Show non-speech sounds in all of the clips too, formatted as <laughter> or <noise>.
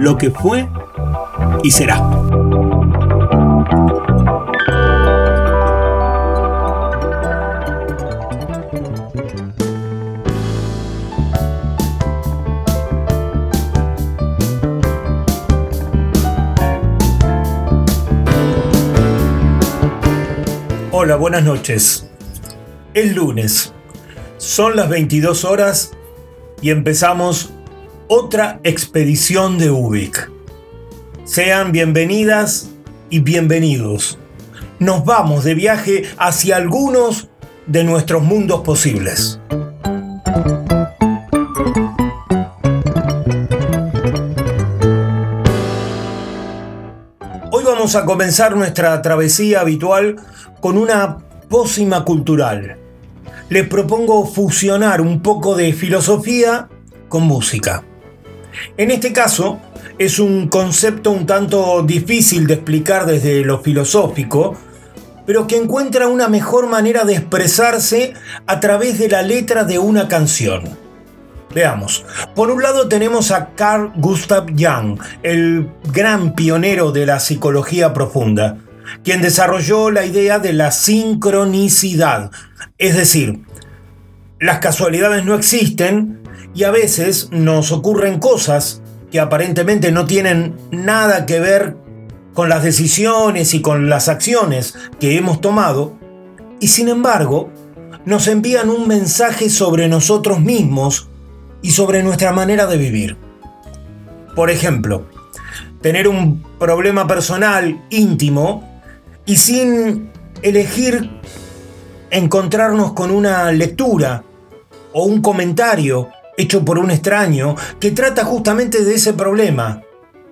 lo que fue y será. Hola, buenas noches. Es lunes. Son las 22 horas y empezamos otra expedición de Ubik. Sean bienvenidas y bienvenidos. Nos vamos de viaje hacia algunos de nuestros mundos posibles. Hoy vamos a comenzar nuestra travesía habitual con una pócima cultural. Les propongo fusionar un poco de filosofía con música. En este caso, es un concepto un tanto difícil de explicar desde lo filosófico, pero que encuentra una mejor manera de expresarse a través de la letra de una canción. Veamos, por un lado tenemos a Carl Gustav Jung, el gran pionero de la psicología profunda, quien desarrolló la idea de la sincronicidad, es decir, las casualidades no existen y a veces nos ocurren cosas que aparentemente no tienen nada que ver con las decisiones y con las acciones que hemos tomado, y sin embargo nos envían un mensaje sobre nosotros mismos y sobre nuestra manera de vivir. Por ejemplo, tener un problema personal íntimo y sin elegir encontrarnos con una lectura o un comentario hecho por un extraño que trata justamente de ese problema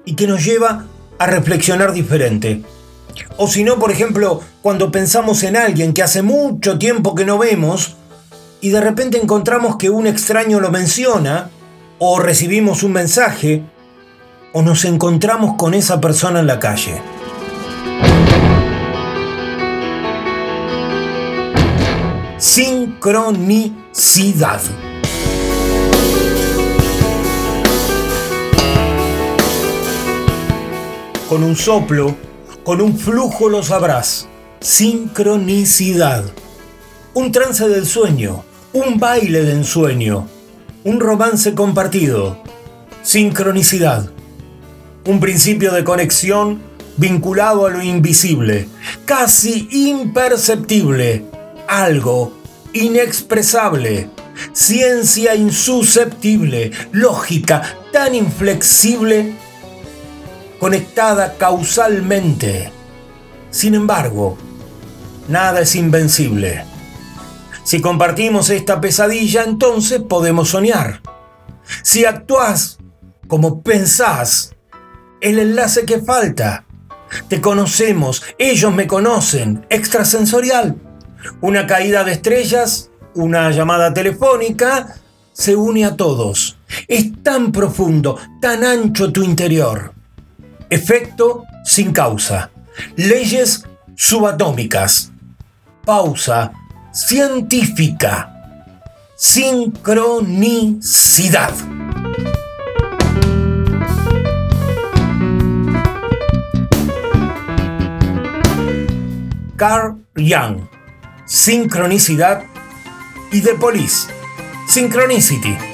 y que nos lleva a reflexionar diferente. O si no, por ejemplo, cuando pensamos en alguien que hace mucho tiempo que no vemos y de repente encontramos que un extraño lo menciona, o recibimos un mensaje, o nos encontramos con esa persona en la calle. Sincronicidad. Con un soplo, con un flujo lo sabrás. Sincronicidad. Un trance del sueño, un baile de ensueño, un romance compartido. Sincronicidad. Un principio de conexión vinculado a lo invisible, casi imperceptible algo inexpresable, ciencia insusceptible, lógica tan inflexible, conectada causalmente. Sin embargo, nada es invencible. Si compartimos esta pesadilla, entonces podemos soñar. Si actúas como pensás, el enlace que falta. Te conocemos, ellos me conocen, extrasensorial. Una caída de estrellas, una llamada telefónica, se une a todos. Es tan profundo, tan ancho tu interior. Efecto sin causa. Leyes subatómicas. Pausa científica. Sincronicidad. Carl Jung sincronicidad y The Police, Synchronicity.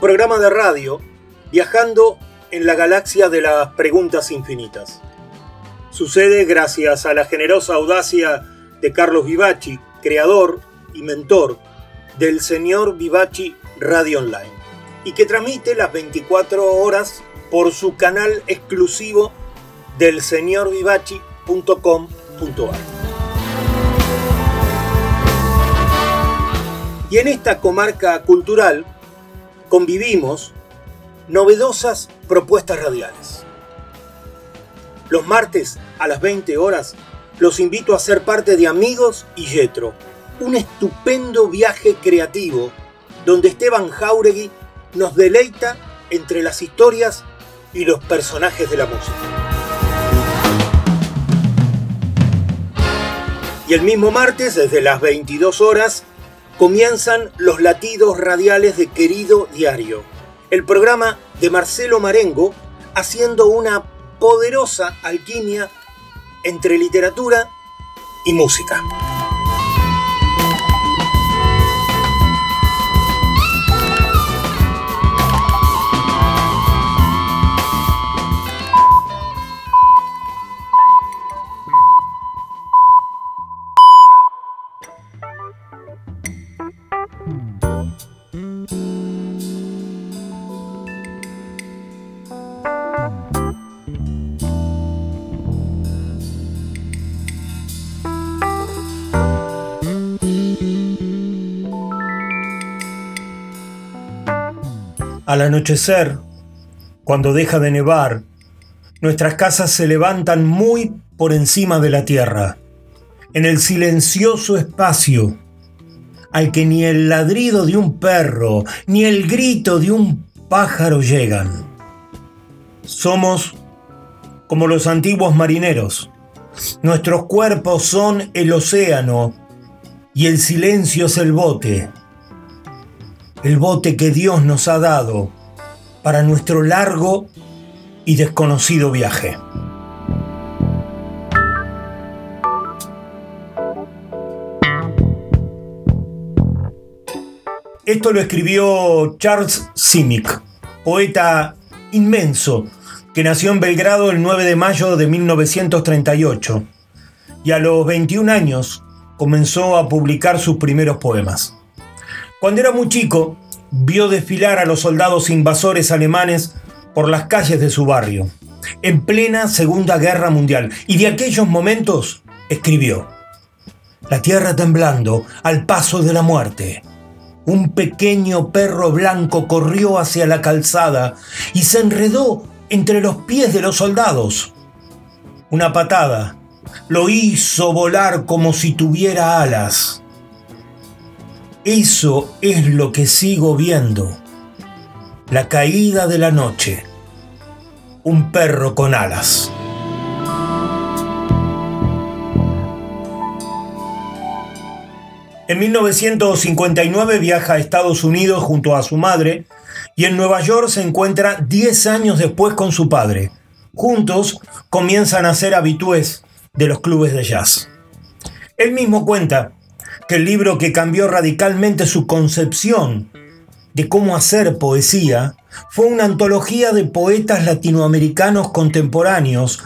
Programa de radio viajando en la galaxia de las preguntas infinitas. Sucede gracias a la generosa audacia de Carlos Vivaci, creador y mentor del señor Vivaci Radio Online, y que transmite las 24 horas por su canal exclusivo del señorvivaci.com.ar. Y en esta comarca cultural convivimos novedosas propuestas radiales. Los martes a las 20 horas los invito a ser parte de Amigos y Yetro, un estupendo viaje creativo donde Esteban Jauregui nos deleita entre las historias y los personajes de la música. Y el mismo martes, desde las 22 horas, comienzan los latidos radiales de Querido Diario, el programa de Marcelo Marengo haciendo una poderosa alquimia entre literatura y música. Al anochecer, cuando deja de nevar, nuestras casas se levantan muy por encima de la tierra, en el silencioso espacio al que ni el ladrido de un perro ni el grito de un pájaro llegan. Somos como los antiguos marineros. Nuestros cuerpos son el océano y el silencio es el bote el bote que Dios nos ha dado para nuestro largo y desconocido viaje. Esto lo escribió Charles Simic, poeta inmenso que nació en Belgrado el 9 de mayo de 1938 y a los 21 años comenzó a publicar sus primeros poemas. Cuando era muy chico, vio desfilar a los soldados invasores alemanes por las calles de su barrio, en plena Segunda Guerra Mundial, y de aquellos momentos escribió, La tierra temblando al paso de la muerte. Un pequeño perro blanco corrió hacia la calzada y se enredó entre los pies de los soldados. Una patada lo hizo volar como si tuviera alas. Eso es lo que sigo viendo. La caída de la noche. Un perro con alas. En 1959 viaja a Estados Unidos junto a su madre y en Nueva York se encuentra 10 años después con su padre. Juntos comienzan a ser habitués de los clubes de jazz. Él mismo cuenta el libro que cambió radicalmente su concepción de cómo hacer poesía fue una antología de poetas latinoamericanos contemporáneos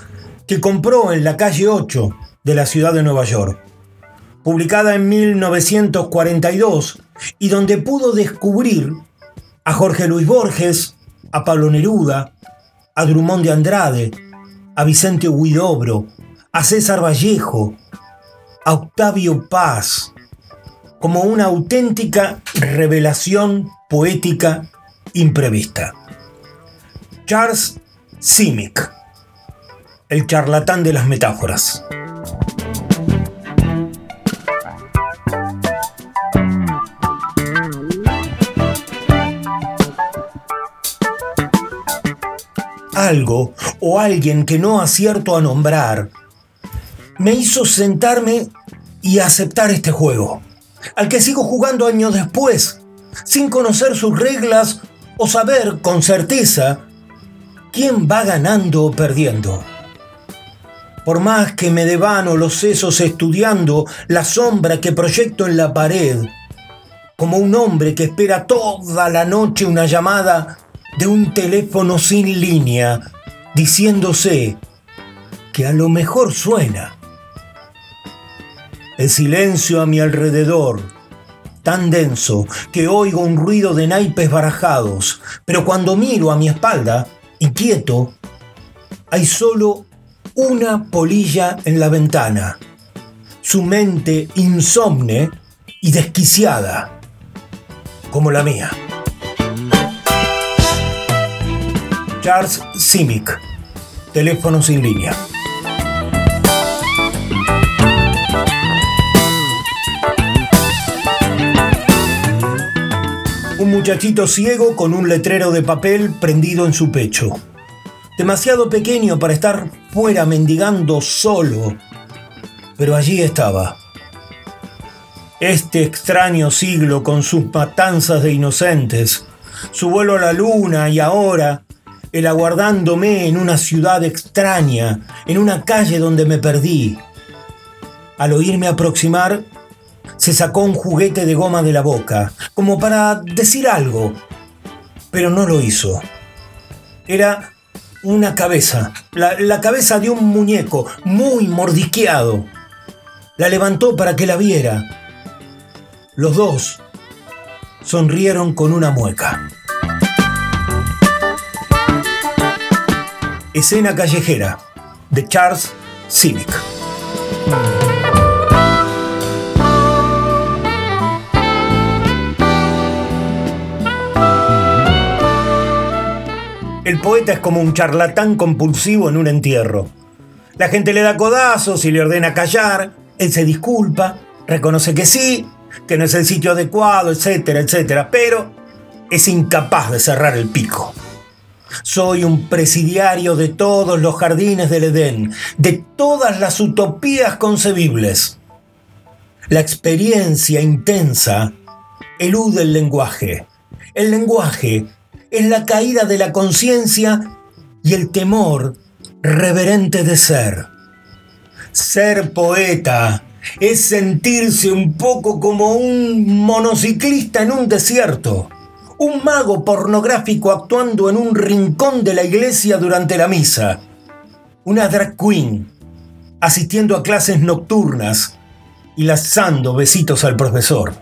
que compró en la calle 8 de la ciudad de Nueva York, publicada en 1942 y donde pudo descubrir a Jorge Luis Borges, a Pablo Neruda, a Drummond de Andrade, a Vicente Huidobro, a César Vallejo, a Octavio Paz, como una auténtica revelación poética imprevista. Charles Simic, el charlatán de las metáforas. Algo o alguien que no acierto a nombrar me hizo sentarme y aceptar este juego al que sigo jugando años después, sin conocer sus reglas o saber con certeza quién va ganando o perdiendo. Por más que me devano los sesos estudiando la sombra que proyecto en la pared, como un hombre que espera toda la noche una llamada de un teléfono sin línea, diciéndose que a lo mejor suena. El silencio a mi alrededor, tan denso que oigo un ruido de naipes barajados, pero cuando miro a mi espalda, inquieto, hay solo una polilla en la ventana. Su mente insomne y desquiciada, como la mía. Charles Simic, teléfono sin línea. Muchachito ciego con un letrero de papel prendido en su pecho. Demasiado pequeño para estar fuera mendigando solo, pero allí estaba. Este extraño siglo con sus matanzas de inocentes, su vuelo a la luna y ahora el aguardándome en una ciudad extraña, en una calle donde me perdí. Al oírme aproximar, se sacó un juguete de goma de la boca, como para decir algo, pero no lo hizo. Era una cabeza, la, cabeza de un muñeco muy mordisqueado. La levantó para que la viera. Los dos sonrieron con una mueca. Escena callejera de Charles Civic. El poeta es como un charlatán compulsivo en un entierro. La gente le da codazos y le ordena callar, él se disculpa, reconoce que sí, que no es el sitio adecuado, etcétera, etcétera, pero es incapaz de cerrar el pico. Soy un presidiario de todos los jardines del Edén, de todas las utopías concebibles. La experiencia intensa elude el lenguaje. El lenguaje es la caída de la conciencia y el temor reverente de ser. Ser poeta es sentirse un poco como un monociclista en un desierto, un mago pornográfico actuando en un rincón de la iglesia durante la misa, una drag queen asistiendo a clases nocturnas y lanzando besitos al profesor.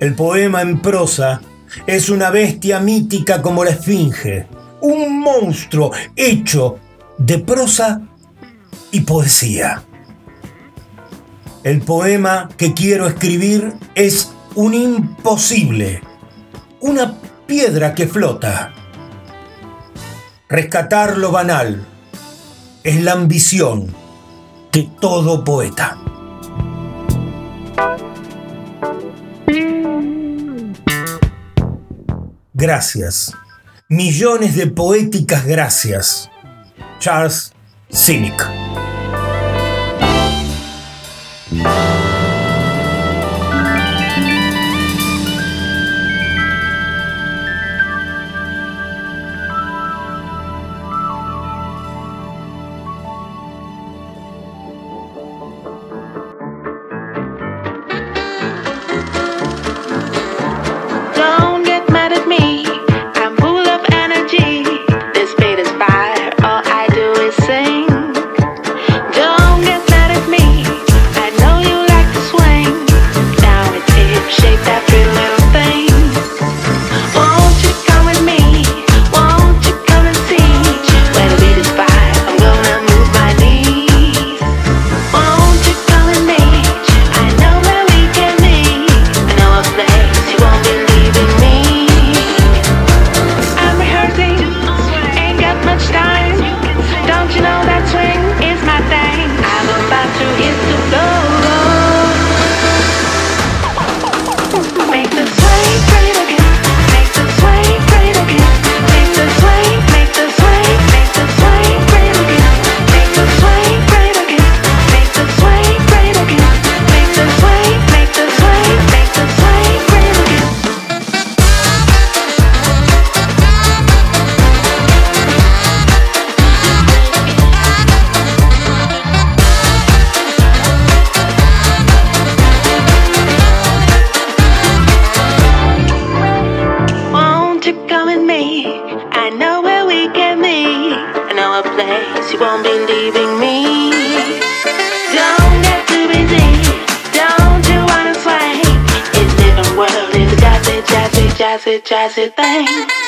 El poema en prosa es una bestia mítica como la esfinge, un monstruo hecho de prosa y poesía. El poema que quiero escribir es un imposible, una piedra que flota. Rescatar lo banal es la ambición de todo poeta. Gracias. Millones de poéticas gracias. Charles Cynic. surprising thing.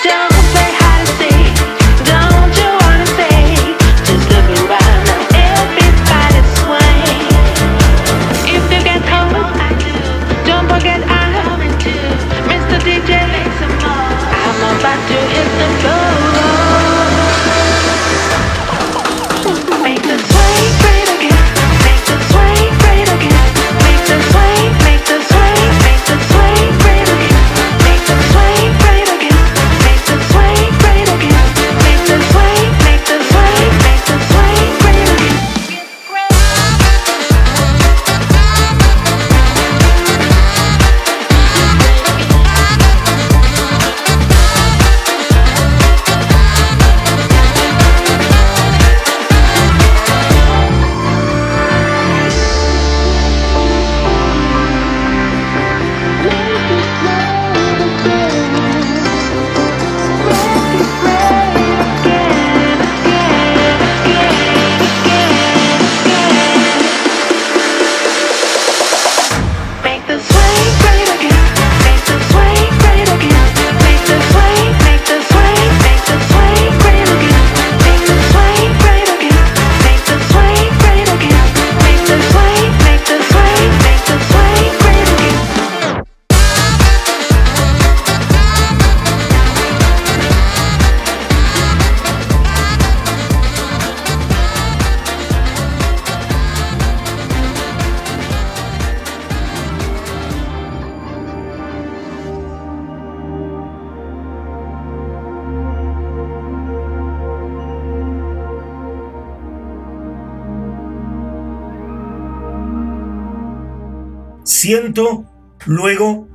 Siento, luego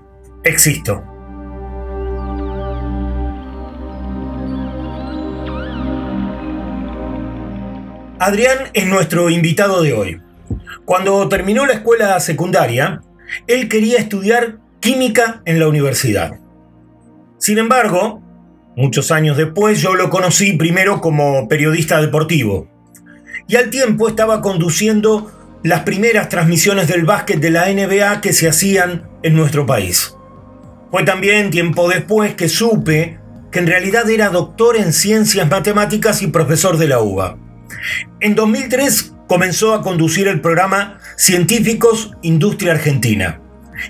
existo. Adrián es nuestro invitado de hoy. Cuando terminó la escuela secundaria, él quería estudiar química en la universidad. Sin embargo, muchos años después yo lo conocí primero como periodista deportivo y al tiempo estaba conduciendo las primeras transmisiones del básquet de la NBA que se hacían en nuestro país. Fue también tiempo después que supe que en realidad era doctor en ciencias matemáticas y profesor de la UBA. En 2003 comenzó a conducir el programa Científicos Industria Argentina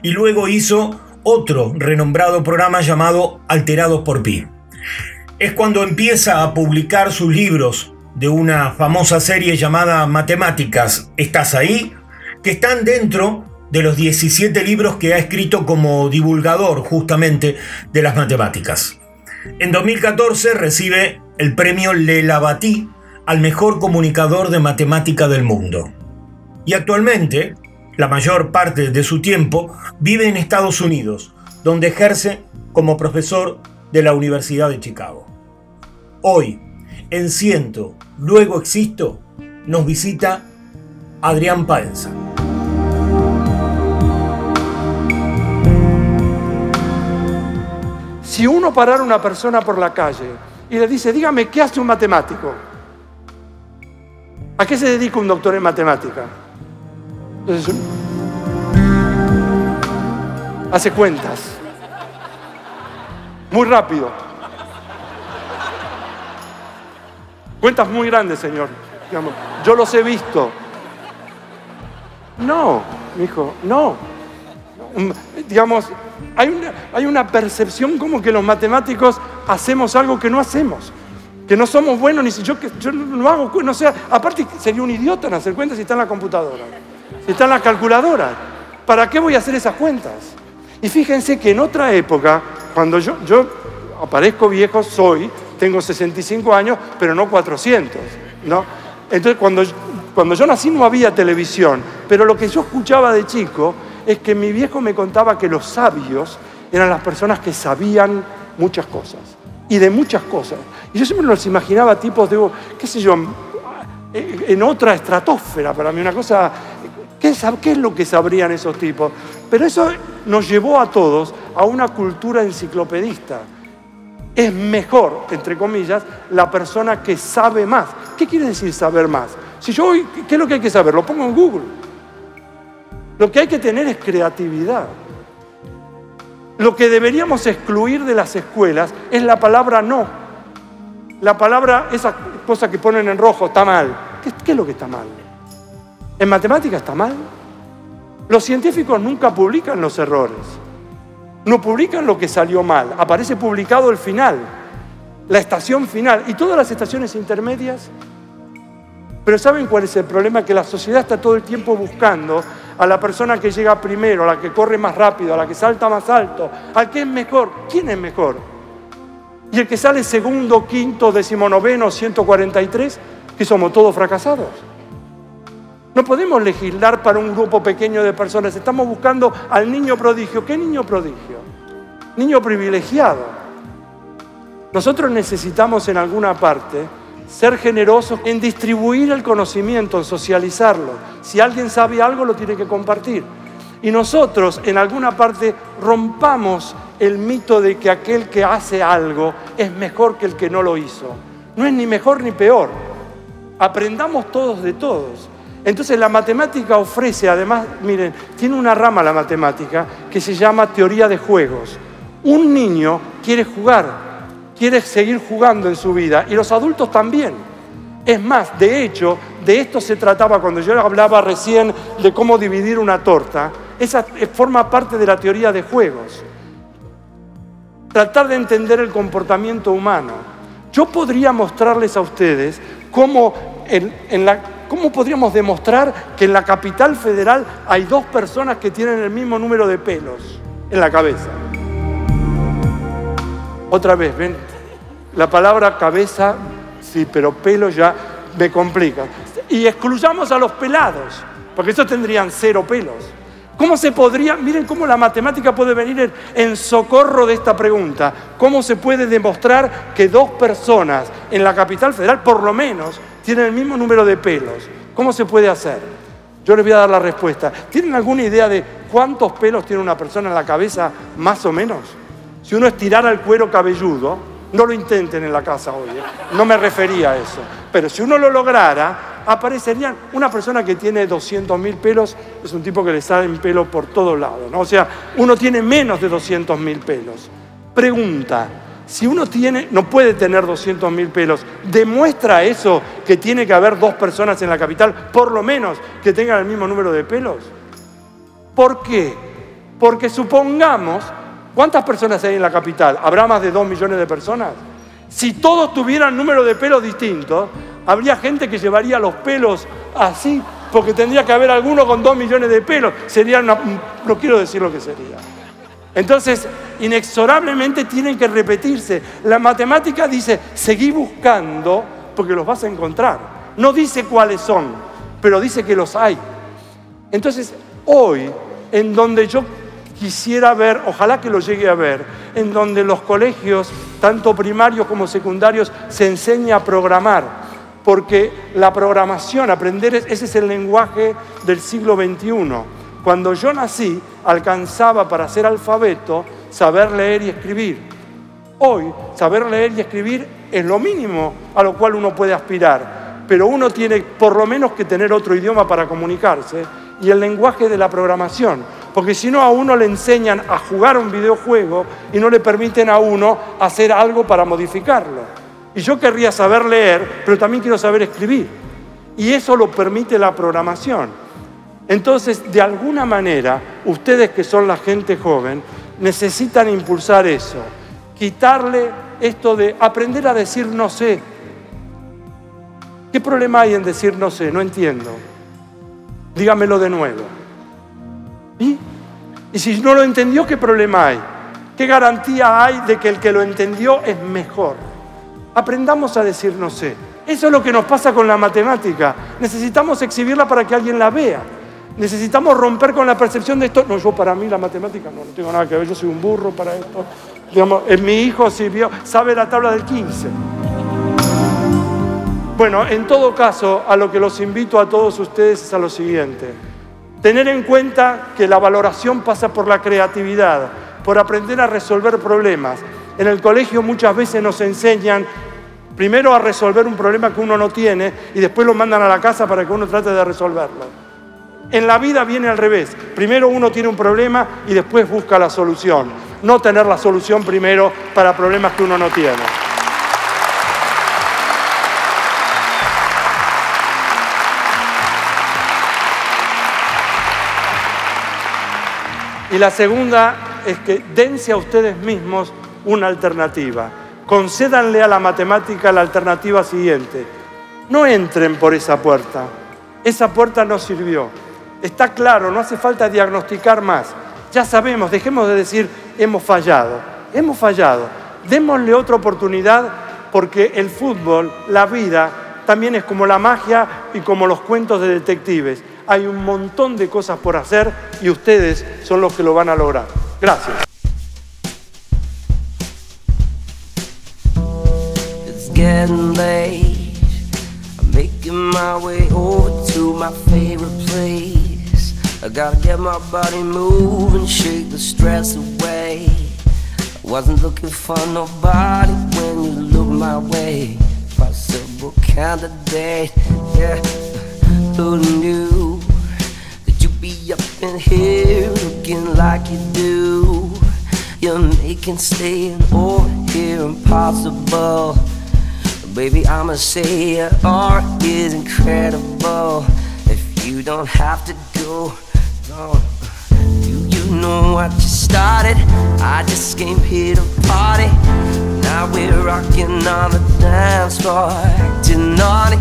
y luego hizo otro renombrado programa llamado Alterados por Pi. Es cuando empieza a publicar sus libros de una famosa serie llamada Matemáticas, ¿estás ahí? que están dentro de los 17 libros que ha escrito como divulgador justamente de las matemáticas. En 2014 recibe el premio Le Lavaty al mejor comunicador de matemática del mundo. Y actualmente, la mayor parte de su tiempo vive en Estados Unidos, donde ejerce como profesor de la Universidad de Chicago. Hoy, en Ciento, luego existo, nos visita Adrián Paenza. Si uno parara una persona por la calle y le dice, dígame, ¿qué hace un matemático? ¿A qué se dedica un doctor en matemática? Entonces, hace cuentas. Muy rápido. Cuentas muy grandes, señor. Digamos, yo los he visto. No, mi hijo, no. Um, Digamos, hay una, hay una percepción como que los matemáticos hacemos algo que no hacemos. Que no somos buenos, ni si yo, yo no hago, no sé, aparte sería un idiota en hacer cuentas si está en la computadora, si está en la calculadora. ¿Para qué voy a hacer esas cuentas? Y fíjense que en otra época, cuando yo, yo aparezco viejo, soy, tengo 65 años, pero no 400, ¿no? Entonces, cuando, cuando yo nací no había televisión, pero lo que yo escuchaba de chico es que mi viejo me contaba que los sabios eran las personas que sabían muchas cosas, y de muchas cosas. Y yo siempre los imaginaba tipos de, qué sé yo, en otra estratosfera, para mí una cosa, ¿qué, qué es lo que sabrían esos tipos? Pero eso nos llevó a todos a una cultura enciclopedista. Es mejor, entre comillas, la persona que sabe más, ¿Qué quiere decir saber más? Si yo hoy, ¿qué es lo que hay que saber? Lo pongo en Google. Lo que hay que tener es creatividad. Lo que deberíamos excluir de las escuelas es la palabra no. La palabra, esa cosa que ponen en rojo, está mal. ¿Qué, qué es lo que está mal? ¿En matemática está mal? Los científicos nunca publican los errores. No publican lo que salió mal. Aparece publicado el final, la estación final y todas las estaciones intermedias. Pero ¿saben cuál es el problema? Que la sociedad está todo el tiempo buscando a la persona que llega primero, a la que corre más rápido, a la que salta más alto, al que es mejor. ¿Quién es mejor? Y el que sale segundo, quinto, decimonoveno, 143, que somos todos fracasados. No podemos legislar para un grupo pequeño de personas. Estamos buscando al niño prodigio. ¿Qué niño prodigio? Niño privilegiado. Nosotros necesitamos en alguna parte ser generosos en distribuir el conocimiento, en socializarlo. Si alguien sabe algo, lo tiene que compartir. Y nosotros en alguna parte rompamos el mito de que aquel que hace algo es mejor que el que no lo hizo. No es ni mejor ni peor. Aprendamos todos de todos. Entonces la matemática ofrece, además, miren, tiene una rama la matemática que se llama teoría de juegos. Un niño quiere jugar, quiere seguir jugando en su vida y los adultos también. Es más, de hecho, de esto se trataba cuando yo hablaba recién de cómo dividir una torta. Esa forma parte de la teoría de juegos. Tratar de entender el comportamiento humano. Yo podría mostrarles a ustedes cómo en, en la ¿Cómo podríamos demostrar que en la capital federal hay dos personas que tienen el mismo número de pelos en la cabeza? Otra vez, ven, la palabra cabeza, sí, pero pelo ya me complica. Y excluyamos a los pelados, porque esos tendrían cero pelos. ¿Cómo se podría, miren cómo la matemática puede venir en, socorro de esta pregunta? ¿Cómo se puede demostrar que dos personas en la capital federal, por lo menos, tienen el mismo número de pelos? ¿Cómo se puede hacer? Yo les voy a dar la respuesta. ¿Tienen alguna idea de cuántos pelos tiene una persona en la cabeza, más o menos? Si uno estirara el cuero cabelludo, no lo intenten en la casa hoy, ¿eh? no me refería a eso. Pero si uno lo lograra, aparecerían una persona que tiene 200 mil pelos, es un tipo que le salen pelo por todos lados. ¿no? O sea, uno tiene menos de 200 mil pelos. Pregunta, si uno tiene, no puede tener 200 mil pelos, ¿demuestra eso que tiene que haber dos personas en la capital, por lo menos, que tengan el mismo número de pelos? ¿Por qué? Porque supongamos, ¿cuántas personas hay en la capital? ¿Habrá más de 2 millones de personas? Si todos tuvieran número de pelos distintos, habría gente que llevaría los pelos así, porque tendría que haber alguno con 2 millones de pelos. Sería una, no quiero decir lo que sería. Entonces, inexorablemente tienen que repetirse. La matemática dice, seguí buscando porque los vas a encontrar. No dice cuáles son, pero dice que los hay. Entonces, hoy, en donde yo quisiera ver, ojalá que lo llegue a ver, en donde los colegios, tanto primarios como secundarios, se enseña a programar, porque la programación, aprender, ese es el lenguaje del siglo XXI. Cuando yo nací, alcanzaba para ser alfabeto saber leer y escribir. Hoy, saber leer y escribir es lo mínimo a lo cual uno puede aspirar, pero uno tiene por lo menos que tener otro idioma para comunicarse y el lenguaje de la programación, porque si no a uno le enseñan a jugar un videojuego y no le permiten a uno hacer algo para modificarlo. Y yo querría saber leer, pero también quiero saber escribir. Y eso lo permite la programación. Entonces, de alguna manera, ustedes que son la gente joven, necesitan impulsar eso, quitarle esto de aprender a decir no sé. ¿Qué problema hay en decir no sé? No entiendo. Dígamelo de nuevo. ¿Y? Y si no lo entendió, ¿qué problema hay? ¿Qué garantía hay de que el que lo entendió es mejor? Aprendamos a decir no sé. Eso es lo que nos pasa con la matemática. Necesitamos exhibirla para que alguien la vea. Necesitamos romper con la percepción de esto. No, yo para mí la matemática no, no tengo nada que ver, yo soy un burro para esto. Digamos, mi hijo vio, sabe la tabla del 15. Bueno, en todo caso, a lo que los invito a todos ustedes es a lo siguiente. Tener en cuenta que la valoración pasa por la creatividad, por aprender a resolver problemas. En el colegio muchas veces nos enseñan Primero a resolver un problema que uno no tiene y después lo mandan a la casa para que uno trate de resolverlo. En la vida viene al revés. Primero uno tiene un problema y después busca la solución. No tener la solución primero para problemas que uno no tiene. Y la segunda es que dense a ustedes mismos una alternativa. Concédanle a la matemática la alternativa siguiente. No entren por esa puerta. Esa puerta no sirvió. Está claro, no hace falta diagnosticar más. Ya sabemos, dejemos de decir hemos fallado. Hemos fallado. Démosle otra oportunidad porque el fútbol, la vida, también es como la magia y como los cuentos de detectives. Hay un montón de cosas por hacer y ustedes son los que lo van a lograr. Gracias. I gotta get my body moving, shake the stress away. I wasn't looking for nobody when you look my way. Possible candidate, yeah. Who knew that you'd be up in here looking like you do? You're making staying over here impossible. Baby, I'ma say your art is incredible. If you don't have to go, Do you know what you started? I just came here to party. Now we're rocking on the dance floor, acting naughty.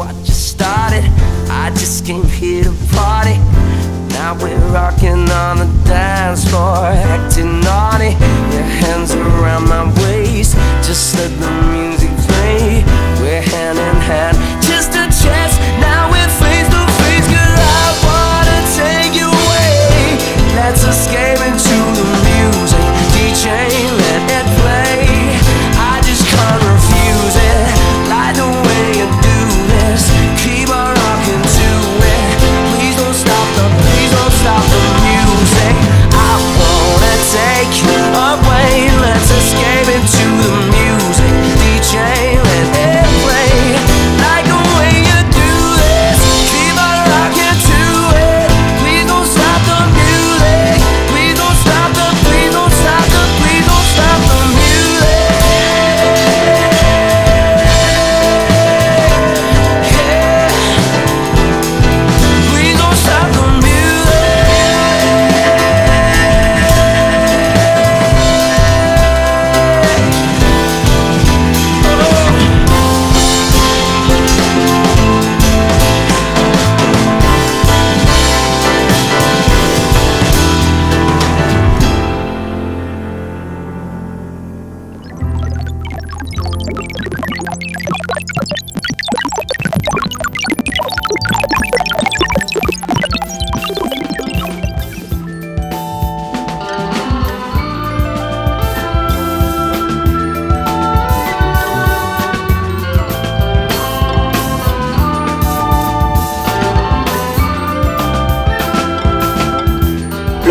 I just started. I just came here to party. Now we're rocking on the dance floor, acting naughty. Your hands around my waist, just let the music play. We're hand in hand,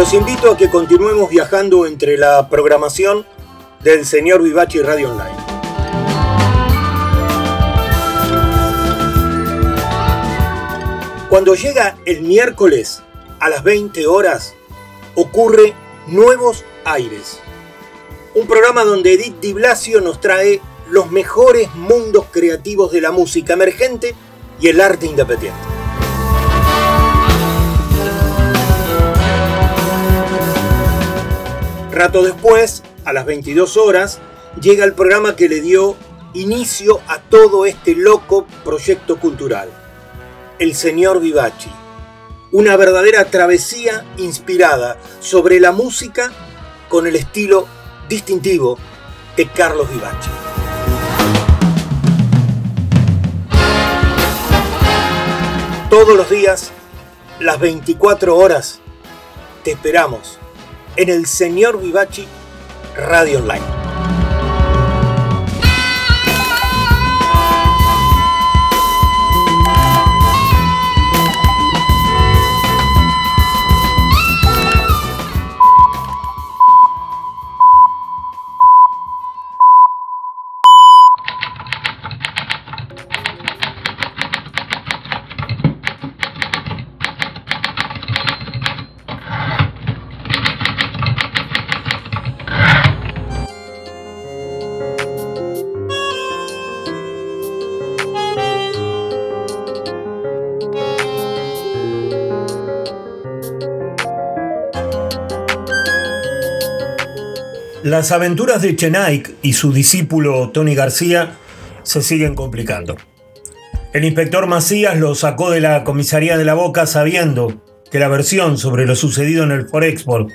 Los invito a que continuemos viajando entre la programación del señor Vivachi Radio Online. Cuando llega el miércoles a las 20 horas, ocurre Nuevos Aires. Un programa donde Edith Di Blasio nos trae los mejores mundos creativos de la música emergente y el arte independiente. Rato después, a las 22 horas, llega el programa que le dio inicio a todo este loco proyecto cultural. El señor Vivachi. Una verdadera travesía inspirada sobre la música con el estilo distintivo de Carlos Vivachi. Todos los días, las 24 horas, te esperamos en el Señor Vivachi Radio Online. Las aventuras de Chenaik y su discípulo Tony García se siguen complicando. El inspector Macías lo sacó de la comisaría de la Boca sabiendo que la versión sobre lo sucedido en el Forexport,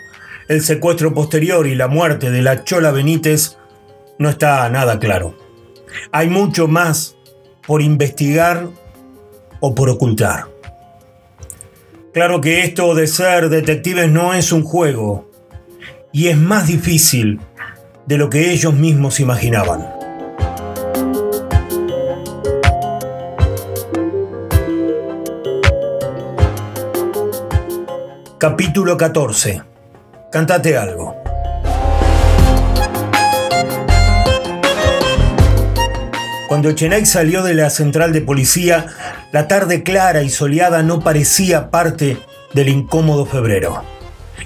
el secuestro posterior y la muerte de la Chola Benítez no está nada claro. Hay mucho más por investigar o por ocultar. Claro que esto de ser detectives no es un juego, y es más difícil de lo que ellos mismos imaginaban. Capítulo 14. Cantate algo. Cuando Chenaik salió de la central de policía, la tarde clara y soleada no parecía parte del incómodo febrero.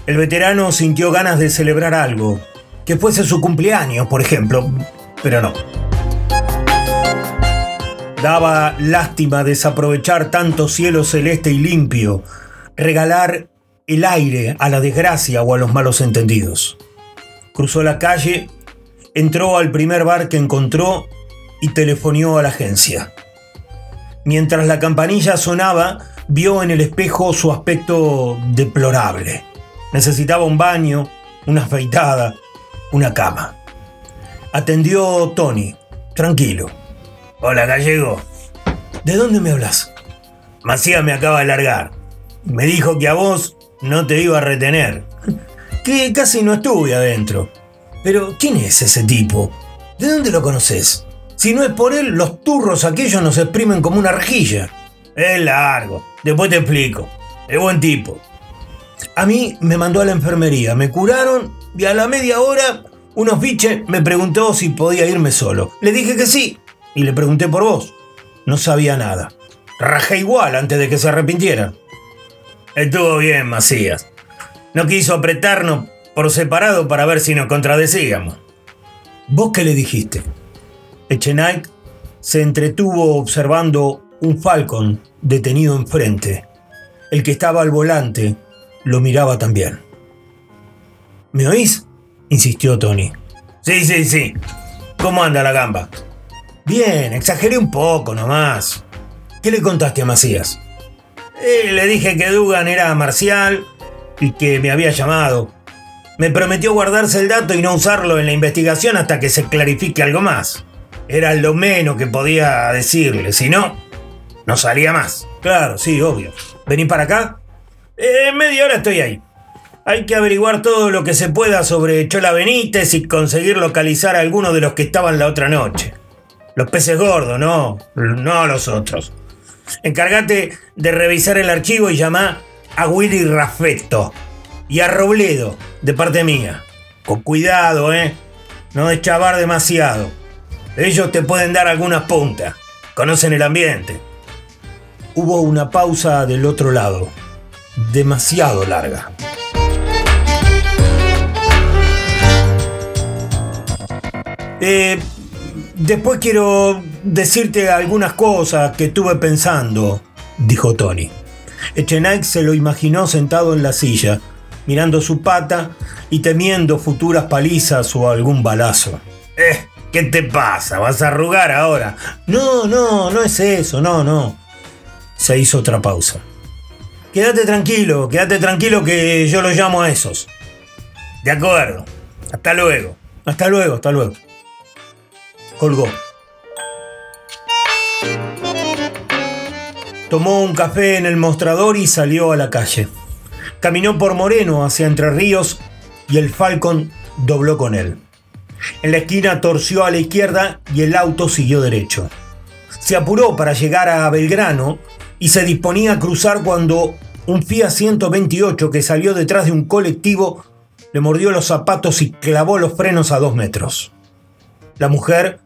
El veterano sintió ganas de celebrar algo, que fuese su cumpleaños, por ejemplo, pero no. Daba lástima desaprovechar tanto cielo celeste y limpio, regalar el aire a la desgracia o a los malos entendidos. Cruzó la calle, entró al primer bar que encontró y telefonió a la agencia. Mientras la campanilla sonaba, vio en el espejo su aspecto deplorable. Necesitaba un baño, una afeitada, una cama. Atendió Tony, tranquilo. Hola, gallego. ¿De dónde me hablas? Macías me acaba de largar. Me dijo que a vos no te iba a retener. <laughs> Que casi no estuve adentro. Pero, ¿quién es ese tipo? ¿De dónde lo conoces? Si no es por él, los turros aquellos nos exprimen como una rejilla. Es largo. Después te explico. Es buen tipo. A mí me mandó a la enfermería, me curaron y a la media hora unos biches me preguntó si podía irme solo. Le dije que sí y le pregunté por vos. No sabía nada. Rajé igual antes de que se arrepintiera. Estuvo bien, Macías. No quiso apretarnos por separado para ver si nos contradecíamos. ¿Vos qué le dijiste? Echenike se entretuvo observando un Falcon detenido enfrente. El que estaba al volante lo miraba también. ¿Me oís? insistió Tony. Sí, sí, sí. ¿Cómo anda la gamba? Bien, exageré un poco nomás. ¿Qué le contaste a Macías? Eh, le dije que Dugan era marcial y que me había llamado. Me prometió guardarse el dato y no usarlo en la investigación hasta que se clarifique algo más. Era lo menos que podía decirle, si no, no salía más. Claro, sí, obvio. ¿Vení para acá? En eh, media hora estoy ahí. Hay que averiguar todo lo que se pueda sobre Chola Benítez y conseguir localizar a alguno de los que estaban la otra noche. Los peces gordos, no, no los otros. Encárgate de revisar el archivo y llama a Willy Raffetto. Y a Robledo, de parte mía. Con cuidado, ¿eh? No deschavar demasiado. Ellos te pueden dar algunas puntas. Conocen el ambiente. Hubo una pausa del otro lado. Demasiado larga. Eh, después quiero decirte algunas cosas que estuve pensando, dijo Tony. Echenike se lo imaginó sentado en la silla, mirando su pata y temiendo futuras palizas o algún balazo. Eh, ¿qué te pasa? ¿Vas a arrugar ahora? No, no, no es eso, no, no. Se hizo otra pausa. Quédate tranquilo, quédate tranquilo que yo lo llamo a esos. De acuerdo. Hasta luego. Hasta luego, hasta luego. Colgó. Tomó un café en el mostrador y salió a la calle. Caminó por Moreno hacia Entre Ríos y el Falcon dobló con él. En la esquina torció a la izquierda y el auto siguió derecho. Se apuró para llegar a Belgrano y se disponía a cruzar cuando un Fiat 128 que salió detrás de un colectivo le mordió los zapatos y clavó los frenos a dos metros. La mujer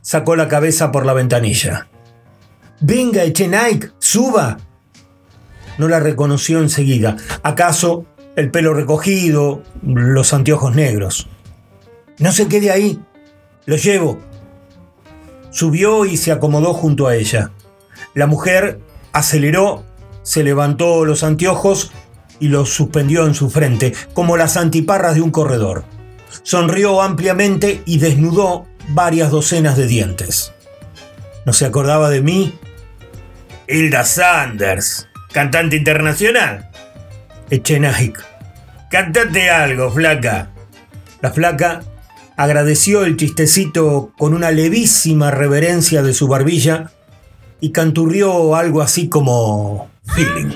sacó la cabeza por la ventanilla. Venga, Echenike, suba. No la reconoció enseguida. ¿Acaso el pelo recogido, los anteojos negros? No se quede ahí. Lo llevo. Subió y se acomodó junto a ella. La mujer aceleró, se levantó los anteojos y los suspendió en su frente, como las antiparras de un corredor. Sonrió ampliamente y desnudó varias docenas de dientes. ¿No se acordaba de mí? Hilda Sanders, cantante internacional. Echenajik. Cantate algo, flaca. La flaca agradeció el chistecito con una levísima reverencia de su barbilla y canturrió algo así como feeling.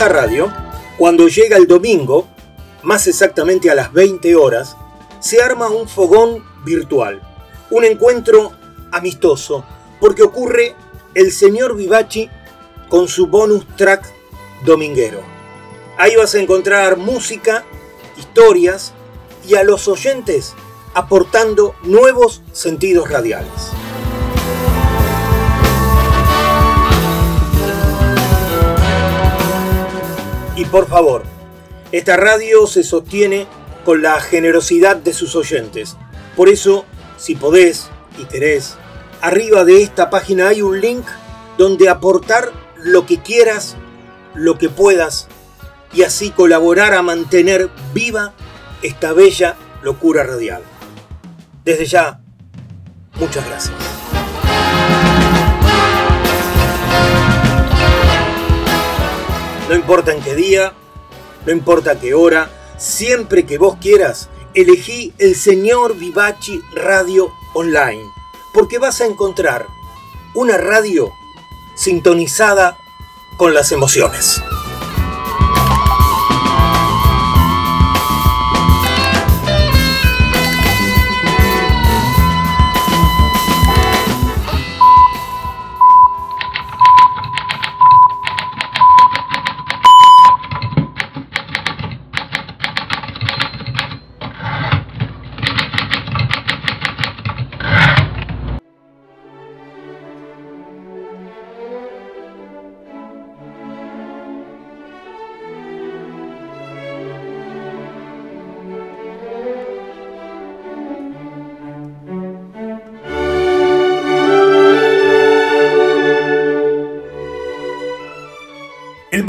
Esta radio, cuando llega el domingo, más exactamente a las 20 horas, se arma un fogón virtual, un encuentro amistoso, porque ocurre el señor Vivachi con su bonus track dominguero. Ahí vas a encontrar música, historias y a los oyentes aportando nuevos sentidos radiales. Y por favor, esta radio se sostiene con la generosidad de sus oyentes. Por eso, si podés y querés, arriba de esta página hay un link donde aportar lo que quieras, lo que puedas, y así colaborar a mantener viva esta bella locura radial. Desde ya, muchas gracias. No importa en qué día, no importa qué hora, siempre que vos quieras, elegí el Señor Vivachi Radio Online, porque vas a encontrar una radio sintonizada con las emociones.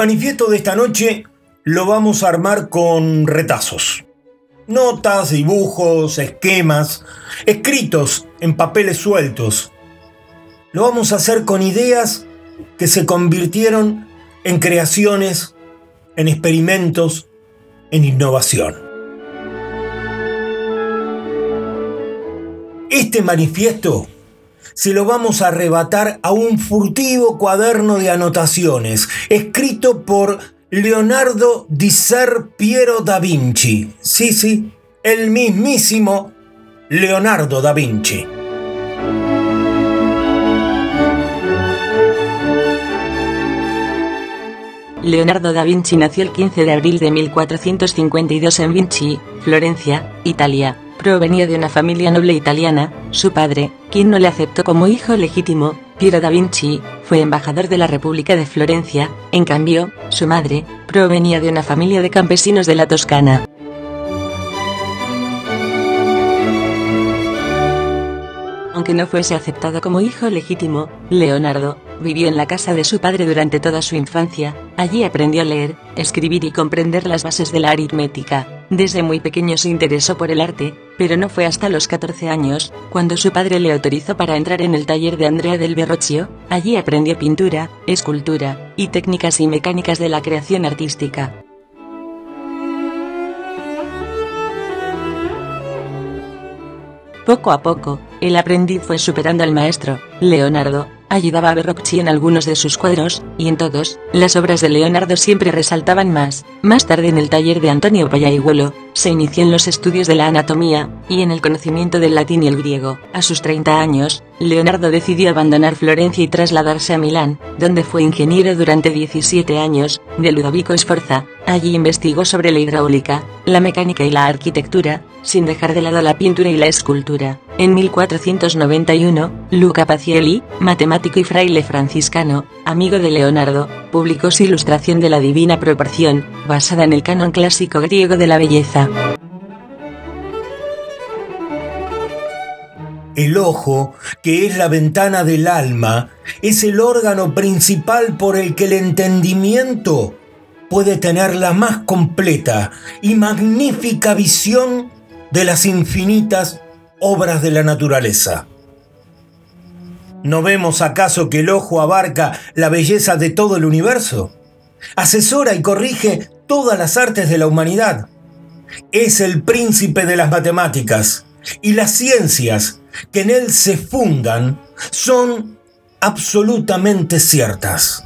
Manifiesto de esta noche lo vamos a armar con retazos. Notas, dibujos, esquemas, escritos en papeles sueltos. Lo vamos a hacer con ideas que se convirtieron en creaciones, en experimentos, en innovación. Este manifiesto se lo vamos a arrebatar a un furtivo cuaderno de anotaciones, escrito por Leonardo di Ser Piero da Vinci. Sí, sí, el mismísimo Leonardo da Vinci. Leonardo da Vinci nació el 15 de abril de 1452 en Vinci, Florencia, Italia. Provenía de una familia noble italiana, su padre, quien no le aceptó como hijo legítimo, Piero da Vinci, fue embajador de la República de Florencia, en cambio, su madre, provenía de una familia de campesinos de la Toscana. Aunque no fuese aceptado como hijo legítimo, Leonardo vivió en la casa de su padre durante toda su infancia, allí aprendió a leer, escribir y comprender las bases de la aritmética. Desde muy pequeño se interesó por el arte, pero no fue hasta los 14 años, cuando su padre le autorizó para entrar en el taller de Andrea del Verrocchio, allí aprendió pintura, escultura, y técnicas y mecánicas de la creación artística. Poco a poco, el aprendiz fue superando al maestro, Leonardo, ayudaba a Verrocchio en algunos de sus cuadros, y en todos, las obras de Leonardo siempre resaltaban más. Más tarde en el taller de Antonio Pallaiguelo, se inició en los estudios de la anatomía, y en el conocimiento del latín y el griego. A sus 30 años, Leonardo decidió abandonar Florencia y trasladarse a Milán, donde fue ingeniero durante 17 años, de Ludovico Sforza. Allí investigó sobre la hidráulica, la mecánica y la arquitectura, sin dejar de lado la pintura y la escultura. En 1491, Luca Pacielli, matemático y fraile franciscano, amigo de Leonardo, publicó su ilustración de la Divina Proporción, basada en el canon clásico griego de la belleza. El ojo, que es la ventana del alma, es el órgano principal por el que el entendimiento puede tener la más completa y magnífica visión de las infinitas obras de la naturaleza. ¿No vemos acaso que el ojo abarca la belleza de todo el universo? Asesora y corrige todas las artes de la humanidad. Es el príncipe de las matemáticas y las ciencias que en él se fundan son absolutamente ciertas.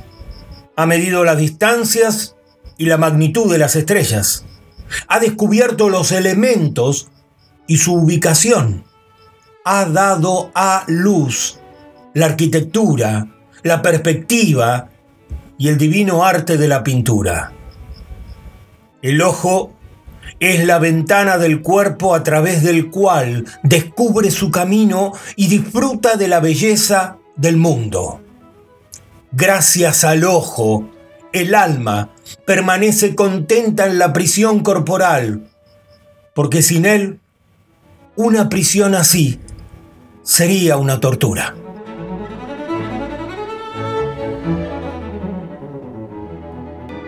Ha medido las distancias y la magnitud de las estrellas. Ha descubierto los elementos y su ubicación. Ha dado a luz la arquitectura, la perspectiva y el divino arte de la pintura. El ojo es la ventana del cuerpo a través del cual descubre su camino y disfruta de la belleza del mundo. Gracias al ojo, el alma permanece contenta en la prisión corporal, porque sin él, una prisión así sería una tortura.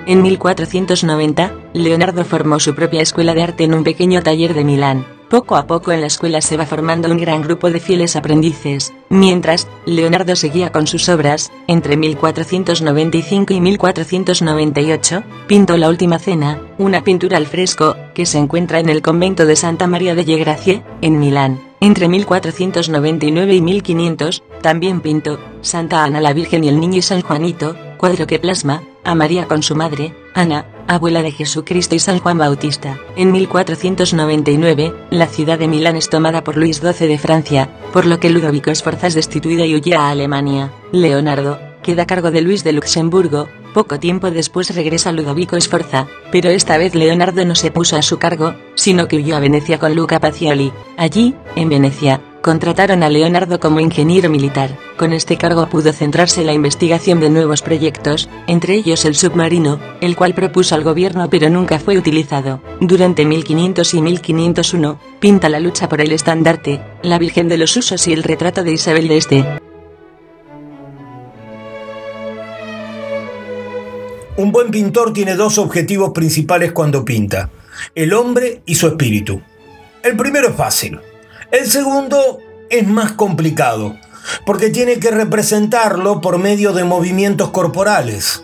En 1490, Leonardo formó su propia escuela de arte en un pequeño taller de Milán. Poco a poco en la escuela se va formando un gran grupo de fieles aprendices, mientras, Leonardo seguía con sus obras, entre 1495 y 1498, pintó La Última Cena, una pintura al fresco, que se encuentra en el convento de Santa María delle Grazie, en Milán. Entre 1499 y 1500, también pintó Santa Ana la Virgen y el Niño y San Juanito, cuadro que plasma a María con su madre, Ana, abuela de Jesucristo y San Juan Bautista. En 1499, la ciudad de Milán es tomada por Luis XII de Francia, por lo que Ludovico Sforza es destituido y huye a Alemania. Leonardo, queda a cargo de Luis de Luxemburgo, poco tiempo después regresa Ludovico Sforza, pero esta vez Leonardo no se puso a su cargo, sino que huyó a Venecia con Luca Pacioli. Allí, en Venecia, contrataron a Leonardo como ingeniero militar. Con este cargo pudo centrarse en la investigación de nuevos proyectos, entre ellos el submarino, el cual propuso al gobierno pero nunca fue utilizado. Durante 1500 y 1501, pinta la lucha por el estandarte, la Virgen de los Usos y el retrato de Isabel de Este. Un buen pintor tiene dos objetivos principales cuando pinta, el hombre y su espíritu. El primero es fácil, el segundo es más complicado, porque tiene que representarlo por medio de movimientos corporales.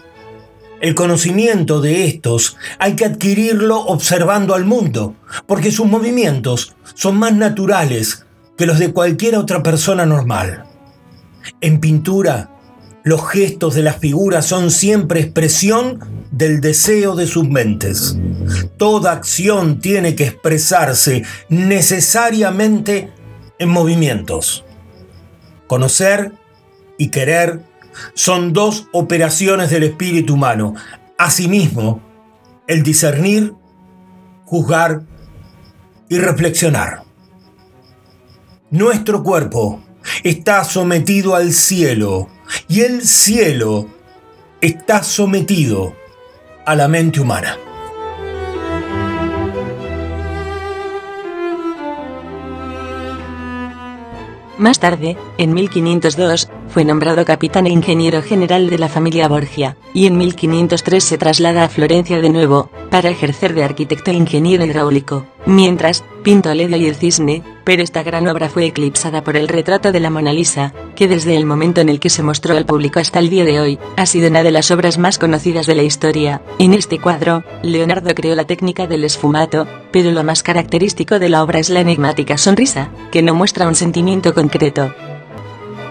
El conocimiento de estos hay que adquirirlo observando al mundo, porque sus movimientos son más naturales que los de cualquier otra persona normal. En pintura, los gestos de las figuras son siempre expresión del deseo de sus mentes. Toda acción tiene que expresarse necesariamente en movimientos. Conocer y querer son dos operaciones del espíritu humano. Asimismo, el discernir, juzgar y reflexionar. Nuestro cuerpo está sometido al cielo y el cielo está sometido a la mente humana. Más tarde, en 1502, fue nombrado capitán e ingeniero general de la familia Borgia, y en 1503 se traslada a Florencia de nuevo, para ejercer de arquitecto e ingeniero hidráulico, mientras, pintó Leda y el cisne, pero esta gran obra fue eclipsada por el retrato de la Mona Lisa, que desde el momento en el que se mostró al público hasta el día de hoy, ha sido una de las obras más conocidas de la historia. En este cuadro, Leonardo creó la técnica del esfumato, pero lo más característico de la obra es la enigmática sonrisa, que no muestra un sentimiento concreto.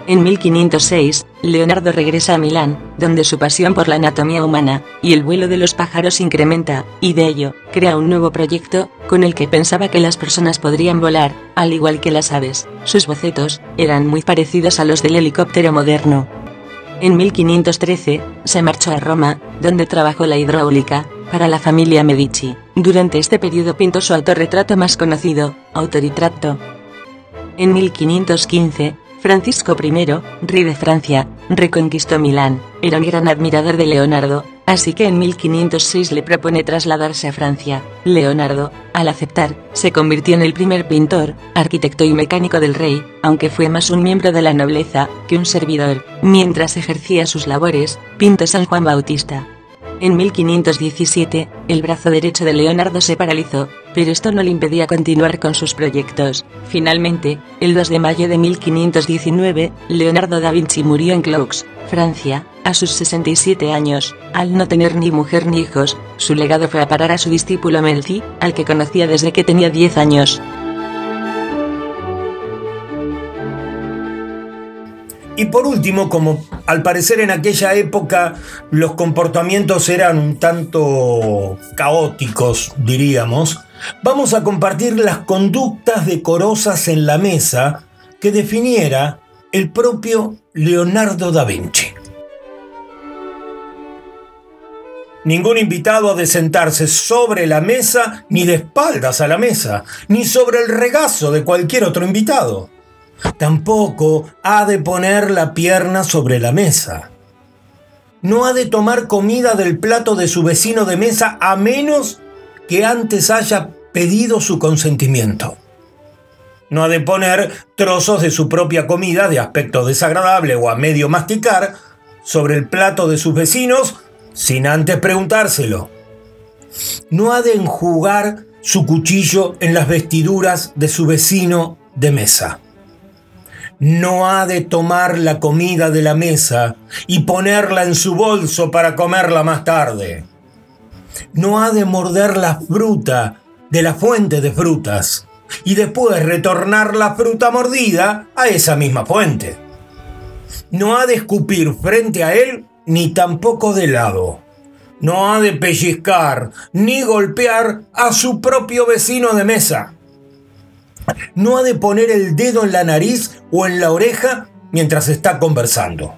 En 1506, Leonardo regresa a Milán, donde su pasión por la anatomía humana y el vuelo de los pájaros incrementa, y de ello, crea un nuevo proyecto, con el que pensaba que las personas podrían volar, al igual que las aves. Sus bocetos eran muy parecidos a los del helicóptero moderno. En 1513, se marchó a Roma, donde trabajó la hidráulica, para la familia Medici. Durante este periodo pintó su autorretrato más conocido, Autoritratto. En 1515, Francisco I, rey de Francia, reconquistó Milán. Era un gran admirador de Leonardo, así que en 1506 le propone trasladarse a Francia. Leonardo, al aceptar, se convirtió en el primer pintor, arquitecto y mecánico del rey, aunque fue más un miembro de la nobleza que un servidor. Mientras ejercía sus labores, pintó San Juan Bautista. En 1517, el brazo derecho de Leonardo se paralizó, pero esto no le impedía continuar con sus proyectos. Finalmente, el 2 de mayo de 1519, Leonardo da Vinci murió en Claux, Francia, a sus 67 años. Al no tener ni mujer ni hijos, su legado fue a parar a su discípulo Melzi, al que conocía desde que tenía 10 años. Y por último, como al parecer en aquella época los comportamientos eran un tanto caóticos, diríamos, vamos a compartir las conductas decorosas en la mesa que definiera el propio Leonardo da Vinci. Ningún invitado ha de sentarse sobre la mesa ni de espaldas a la mesa, ni sobre el regazo de cualquier otro invitado. Tampoco ha de poner la pierna sobre la mesa. No ha de tomar comida del plato de su vecino de mesa a menos que antes haya pedido su consentimiento. No ha de poner trozos de su propia comida de aspecto desagradable o a medio masticar sobre el plato de sus vecinos sin antes preguntárselo. No ha de enjugar su cuchillo en las vestiduras de su vecino de mesa. No ha de tomar la comida de la mesa y ponerla en su bolso para comerla más tarde. No ha de morder la fruta de la fuente de frutas y después retornar la fruta mordida a esa misma fuente. No ha de escupir frente a él ni tampoco de lado. No ha de pellizcar ni golpear a su propio vecino de mesa. No ha de poner el dedo en la nariz o en la oreja mientras está conversando.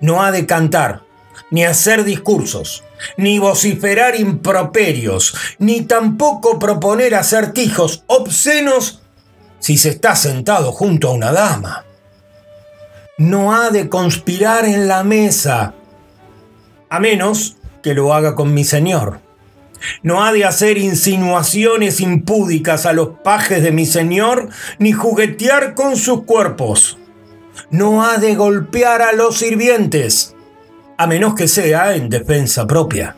No ha de cantar, ni hacer discursos, ni vociferar improperios, ni tampoco proponer acertijos obscenos si se está sentado junto a una dama no ha de conspirar en la mesa, a menos que lo haga con mi señor. No ha de hacer insinuaciones impúdicas a los pajes de mi señor, ni juguetear con sus cuerpos. No ha de golpear a los sirvientes, a menos que sea en defensa propia.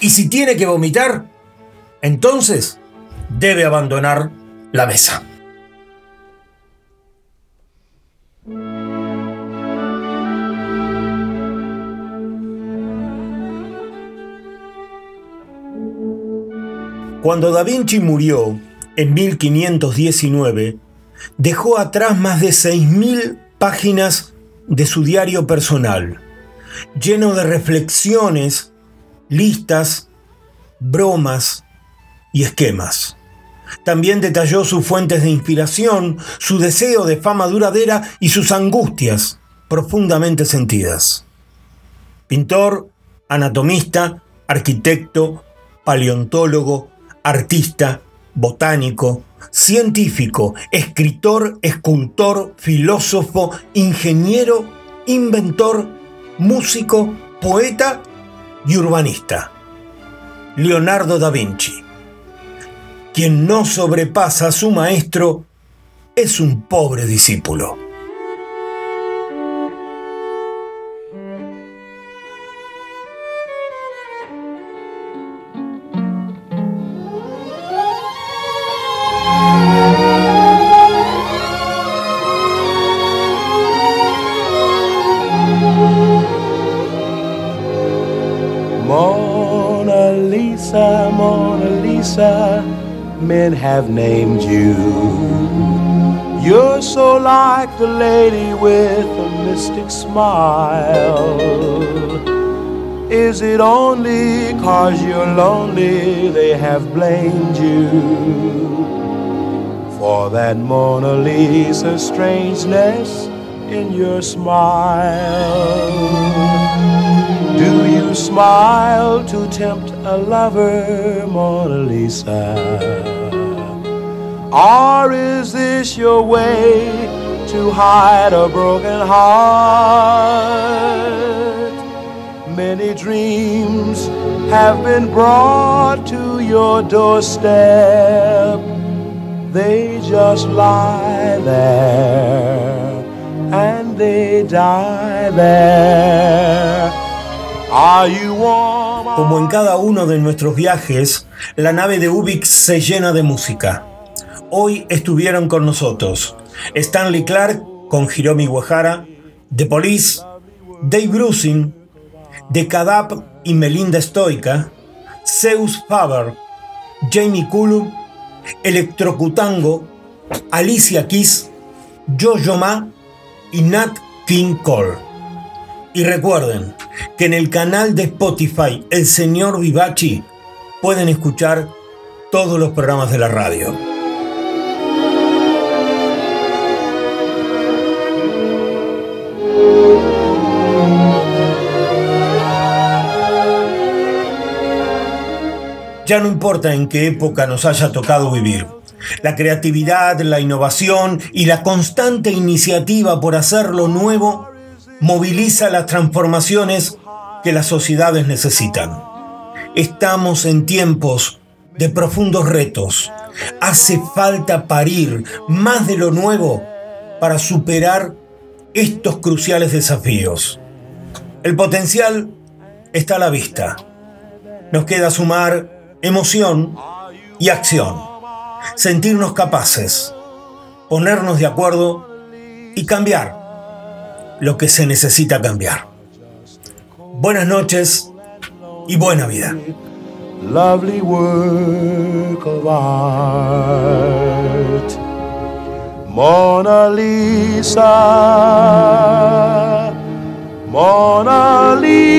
Y si tiene que vomitar, entonces debe abandonar la mesa. Cuando Da Vinci murió en 1519, dejó atrás más de 6.000 páginas de su diario personal, lleno de reflexiones, listas, bromas y esquemas. También detalló sus fuentes de inspiración, su deseo de fama duradera y sus angustias profundamente sentidas. Pintor, anatomista, arquitecto, paleontólogo, artista, botánico, científico, escritor, escultor, filósofo, ingeniero, inventor, músico, poeta y urbanista. Leonardo da Vinci. Quien no sobrepasa a su maestro es un pobre discípulo. Mona Lisa, Mona Lisa, men have named you. You're so like the lady with a mystic smile. Is it only cause you're lonely they have blamed you for that Mona Lisa strangeness in your smile? Do you smile to tempt a lover, Mona Lisa? Or is this your way to hide a broken heart? Many dreams have been brought to your doorstep. They just lie there and they die there. Are? Como en cada uno de nuestros viajes, la nave de Ubik se llena de música. Hoy estuvieron con nosotros Stanley Clark con Hiromi Uehara, The Police, Dave Brusin, The Kadap y Melinda Stoica, Zeus Faber, Jamie Cullum, Electrocutango, Alicia Keys, Jojo Ma y Nat King Cole. Y recuerden que en el canal de Spotify El Señor Vivachi pueden escuchar todos los programas de la radio. Ya no importa en qué época nos haya tocado vivir. La creatividad, la innovación y la constante iniciativa por hacer lo nuevo moviliza las transformaciones que las sociedades necesitan. Estamos en tiempos de profundos retos. Hace falta parir más de lo nuevo para superar estos cruciales desafíos. El potencial está a la vista. Nos queda sumar emoción y acción. Sentirnos capaces, ponernos de acuerdo y cambiar lo que se necesita cambiar. Buenas noches y buena vida. lovely. Mona Lisa, Mona Lisa.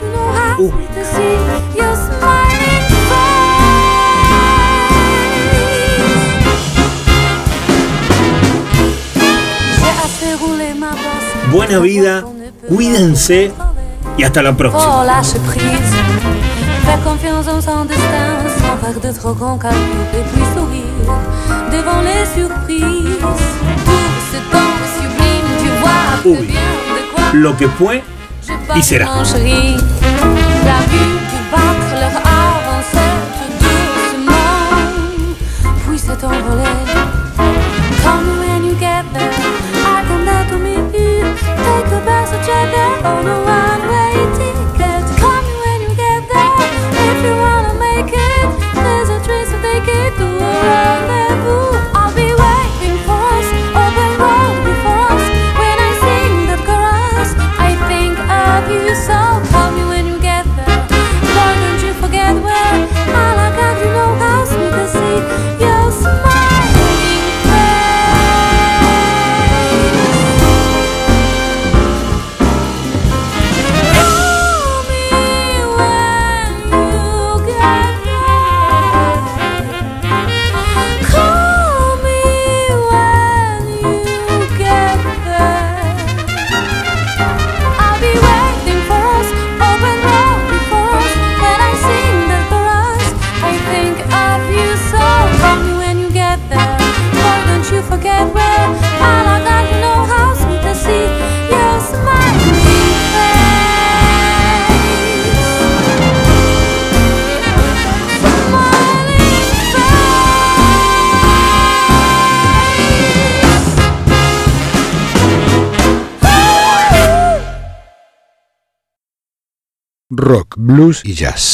Buena vida, cuídense y hasta la próxima. Lâche prise. Faire confiance en son destin, sans faire de trop grands calculs et puis sourire devant les surprises. Tout ce temps sublime, tu vois que Uy. bien de quoi Lo que fue y será. chérie. La vue blues y jazz.